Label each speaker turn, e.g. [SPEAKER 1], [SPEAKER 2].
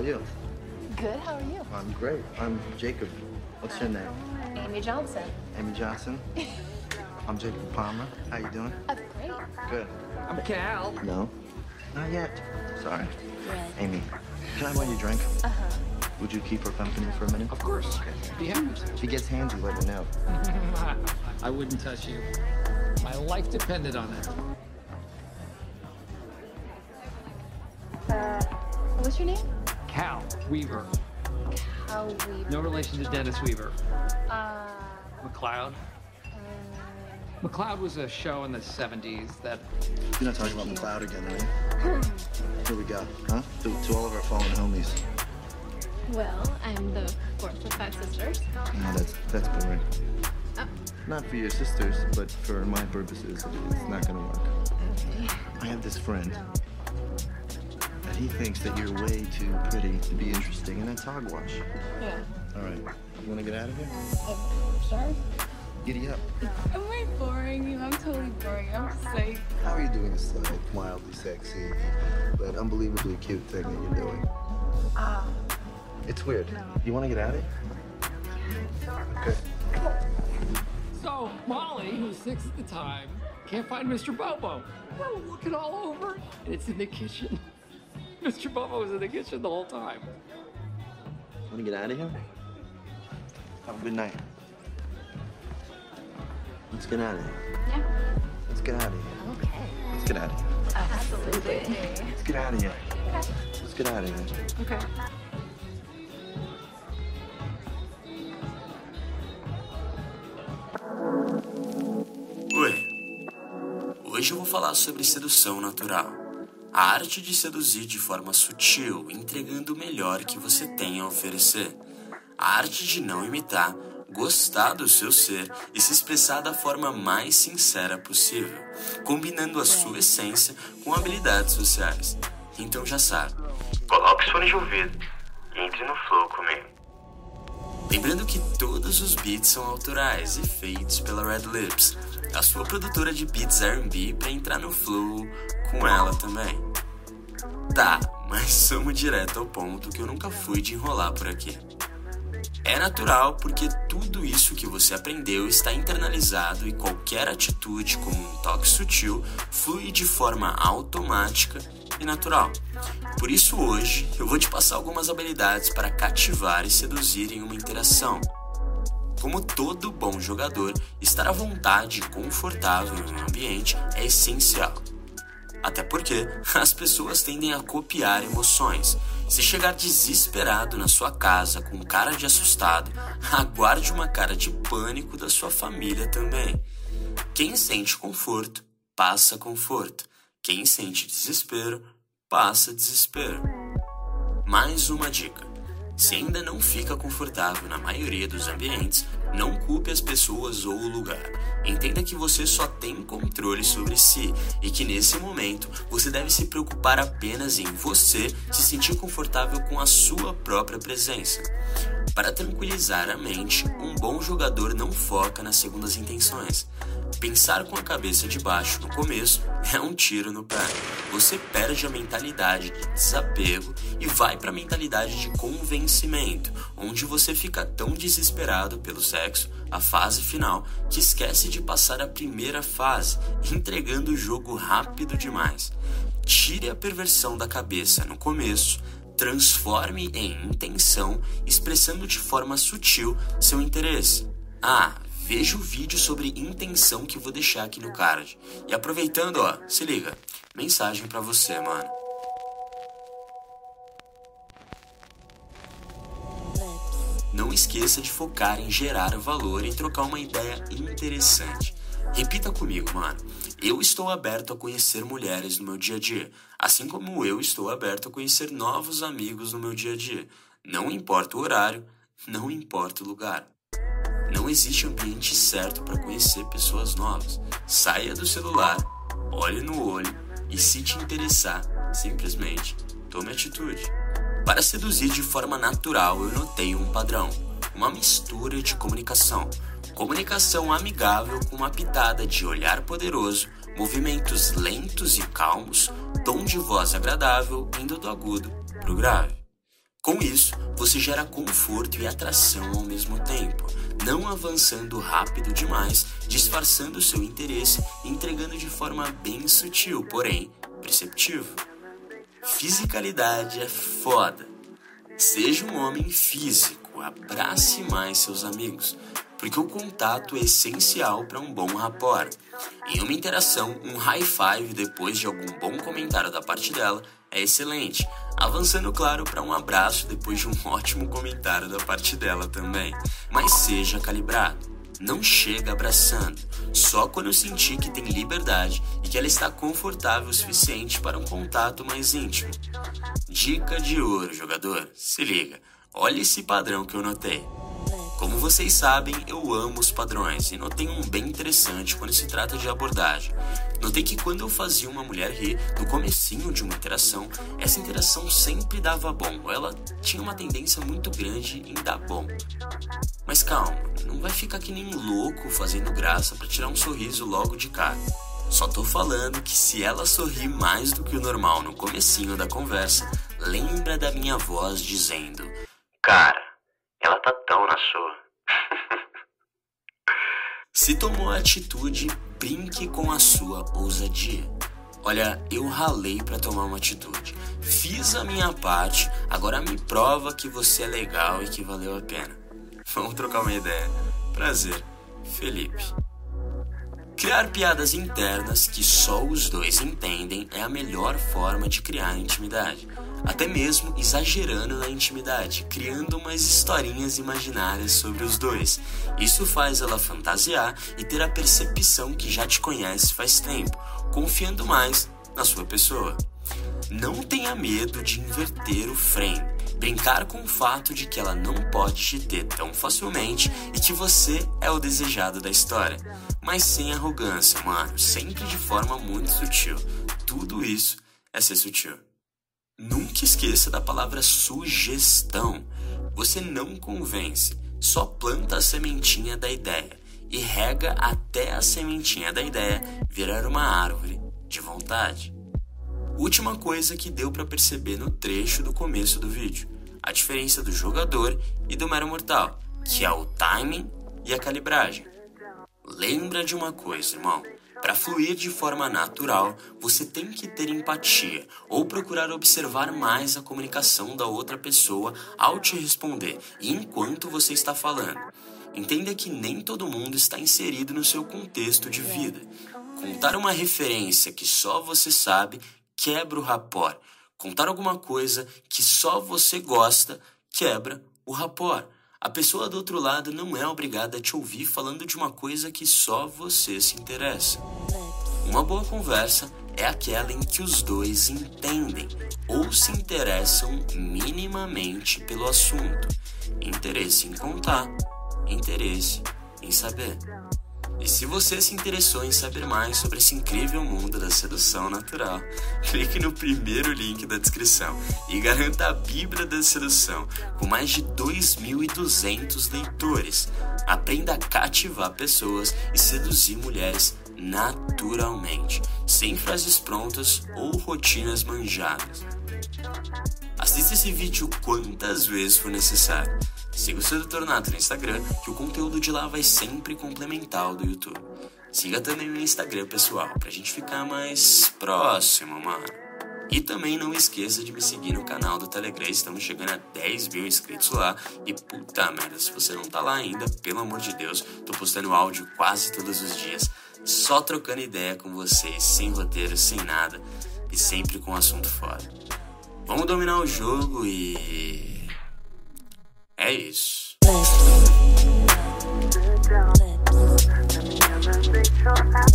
[SPEAKER 1] are you?
[SPEAKER 2] Good, how are you?
[SPEAKER 1] I'm great. I'm Jacob. What's your name?
[SPEAKER 2] Amy Johnson.
[SPEAKER 1] Amy Johnson. I'm Jacob Palmer. How you doing?
[SPEAKER 2] Oh, great.
[SPEAKER 1] Good.
[SPEAKER 3] I'm Cal.
[SPEAKER 1] No? Not yet. Sorry.
[SPEAKER 2] Red.
[SPEAKER 1] Amy, can I buy you a drink?
[SPEAKER 2] Uh-huh.
[SPEAKER 1] Would you keep her company for a minute?
[SPEAKER 3] Of course. Be happy
[SPEAKER 1] If he gets handsy, let me know.
[SPEAKER 3] I wouldn't touch you. My life depended on it.
[SPEAKER 2] Uh, what's your name?
[SPEAKER 3] Cal Weaver.
[SPEAKER 2] How we.
[SPEAKER 3] No relation to Dennis Weaver.
[SPEAKER 2] Uh,
[SPEAKER 3] McLeod.
[SPEAKER 2] uh,
[SPEAKER 3] McLeod was a show in the 70s that
[SPEAKER 1] You're not talking about McLeod again, are you? Here we go, huh? To, to all of our fallen homies.
[SPEAKER 2] well, I'm the fourth of five sisters.
[SPEAKER 1] No, that's that's boring.
[SPEAKER 2] Oh,
[SPEAKER 1] Not for your sisters, but for my purposes, it's not gonna work.
[SPEAKER 2] okay.
[SPEAKER 1] I have this friend, and he thinks that you're way too pretty to be interesting, and that's hogwash.
[SPEAKER 2] Yeah.
[SPEAKER 1] All right, you wanna get out of here?
[SPEAKER 2] Oh, sorry.
[SPEAKER 1] Giddy up.
[SPEAKER 4] Am I boring you? I'm totally boring. I'm safe.
[SPEAKER 1] How are you doing this like mildly sexy, but unbelievably cute thing that you're doing?
[SPEAKER 4] Ah,
[SPEAKER 1] It's weird. You wanna get out of here? Okay.
[SPEAKER 3] So, Molly, who's six at the time, can't find Mr. Bobo. We're looking all over, and it's in the kitchen. Mr. Bobo was in the kitchen the whole time.
[SPEAKER 1] Wanna get out of here? Have a good night. Let's get out of here.
[SPEAKER 2] Yeah.
[SPEAKER 1] Let's get out of here.
[SPEAKER 2] Okay.
[SPEAKER 1] Let's get out of here.
[SPEAKER 2] Absolutely.
[SPEAKER 1] Let's get out of here. Let's get out of here.
[SPEAKER 2] Okay.
[SPEAKER 5] Oi. Hoje eu vou falar sobre sedução natural. A arte de seduzir de forma sutil, entregando o melhor que você tem a oferecer. A arte de não imitar, gostar do seu ser e se expressar da forma mais sincera possível, combinando a sua essência com habilidades sociais. Então já sabe. Coloque os fones de ouvido e entre no flow comigo. Lembrando que todos os beats são autorais e feitos pela Red Lips, a sua produtora de beats R&B para entrar no flow com ela também. Tá, mas vamos direto ao ponto que eu nunca fui de enrolar por aqui. É natural porque tudo isso que você aprendeu está internalizado e qualquer atitude como um toque sutil flui de forma automática e natural. Por isso hoje eu vou te passar algumas habilidades para cativar e seduzir em uma interação. Como todo bom jogador, estar à vontade e confortável em um ambiente é essencial. Até porque as pessoas tendem a copiar emoções. Se chegar desesperado na sua casa com cara de assustado, aguarde uma cara de pânico da sua família também. Quem sente conforto, passa conforto. Quem sente desespero, passa desespero. Mais uma dica. Se ainda não fica confortável na maioria dos ambientes, não culpe as pessoas ou o lugar. Entenda que você só tem controle sobre si e que nesse momento você deve se preocupar apenas em você se sentir confortável com a sua própria presença. Para tranquilizar a mente, um bom jogador não foca nas segundas intenções. Pensar com a cabeça de baixo no começo é um tiro no pé. Você perde a mentalidade de desapego e vai para a mentalidade de convencimento, onde você fica tão desesperado pelo sexo, a fase final, que esquece de passar a primeira fase, entregando o jogo rápido demais. Tire a perversão da cabeça no começo, transforme em intenção, expressando de forma sutil seu interesse. Ah, veja o vídeo sobre intenção que vou deixar aqui no card. E aproveitando, ó, se liga. Mensagem pra você, mano. Não esqueça de focar em gerar valor e trocar uma ideia interessante. Repita comigo, mano. Eu estou aberto a conhecer mulheres no meu dia a dia, assim como eu estou aberto a conhecer novos amigos no meu dia a dia. Não importa o horário, não importa o lugar. Não existe ambiente certo para conhecer pessoas novas. Saia do celular, olhe no olho e se te interessar, simplesmente tome atitude. Para seduzir de forma natural, eu notei um padrão, uma mistura de comunicação. Comunicação amigável com uma pitada de olhar poderoso, movimentos lentos e calmos, tom de voz agradável indo do agudo pro grave. Com isso, você gera conforto e atração ao mesmo tempo, não avançando rápido demais, disfarçando seu interesse e entregando de forma bem sutil, porém perceptível. Fisicalidade é foda. Seja um homem físico, abrace mais seus amigos, porque o contato é essencial para um bom rapport. Em uma interação, um high five depois de algum bom comentário da parte dela é excelente, avançando, claro, para um abraço depois de um ótimo comentário da parte dela também. Mas seja calibrado. Não chega abraçando, só quando sentir que tem liberdade e que ela está confortável o suficiente para um contato mais íntimo. Dica de ouro, jogador. Se liga, olha esse padrão que eu notei. Como vocês sabem, eu amo os padrões e notei um bem interessante quando se trata de abordagem. Notei que quando eu fazia uma mulher rir no comecinho de uma interação, essa interação sempre dava bom. Ela tinha uma tendência muito grande em dar bom. Mas calma, não vai ficar que nem louco fazendo graça para tirar um sorriso logo de cara. Só tô falando que se ela sorrir mais do que o normal no comecinho da conversa, lembra da minha voz dizendo: "Cara, ela tá tão na sua. Se tomou a atitude, brinque com a sua ousadia. Olha, eu ralei para tomar uma atitude. Fiz a minha parte, agora me prova que você é legal e que valeu a pena. Vamos trocar uma ideia. Prazer, Felipe. Criar piadas internas que só os dois entendem é a melhor forma de criar intimidade até mesmo exagerando na intimidade, criando umas historinhas imaginárias sobre os dois. Isso faz ela fantasiar e ter a percepção que já te conhece faz tempo, confiando mais na sua pessoa. Não tenha medo de inverter o frame, brincar com o fato de que ela não pode te ter tão facilmente e que você é o desejado da história. Mas sem arrogância, mano, sempre de forma muito sutil. Tudo isso é ser sutil. Nunca esqueça da palavra sugestão. Você não convence, só planta a sementinha da ideia e rega até a sementinha da ideia virar uma árvore de vontade. Última coisa que deu para perceber no trecho do começo do vídeo: a diferença do jogador e do mero mortal, que é o timing e a calibragem. Lembra de uma coisa, irmão. Para fluir de forma natural, você tem que ter empatia ou procurar observar mais a comunicação da outra pessoa ao te responder e enquanto você está falando. Entenda que nem todo mundo está inserido no seu contexto de vida. Contar uma referência que só você sabe quebra o rapport. Contar alguma coisa que só você gosta quebra o rapport. A pessoa do outro lado não é obrigada a te ouvir falando de uma coisa que só você se interessa. Uma boa conversa é aquela em que os dois entendem ou se interessam minimamente pelo assunto. Interesse em contar, interesse em saber. E se você se interessou em saber mais sobre esse incrível mundo da sedução natural, clique no primeiro link da descrição e garanta a Bíblia da Sedução com mais de 2.200 leitores. Aprenda a cativar pessoas e seduzir mulheres naturalmente, sem frases prontas ou rotinas manjadas. Assista esse vídeo quantas vezes for necessário. Siga o Sedutor Nato no Instagram, que o conteúdo de lá vai sempre complementar o do YouTube. Siga também o Instagram pessoal, pra gente ficar mais próximo, mano. E também não esqueça de me seguir no canal do Telegram, estamos chegando a 10 mil inscritos lá. E puta merda, se você não tá lá ainda, pelo amor de Deus, tô postando áudio quase todos os dias, só trocando ideia com vocês, sem roteiro, sem nada e sempre com assunto fora. Vamos dominar o jogo e. Isso.
[SPEAKER 6] Lips. Lips.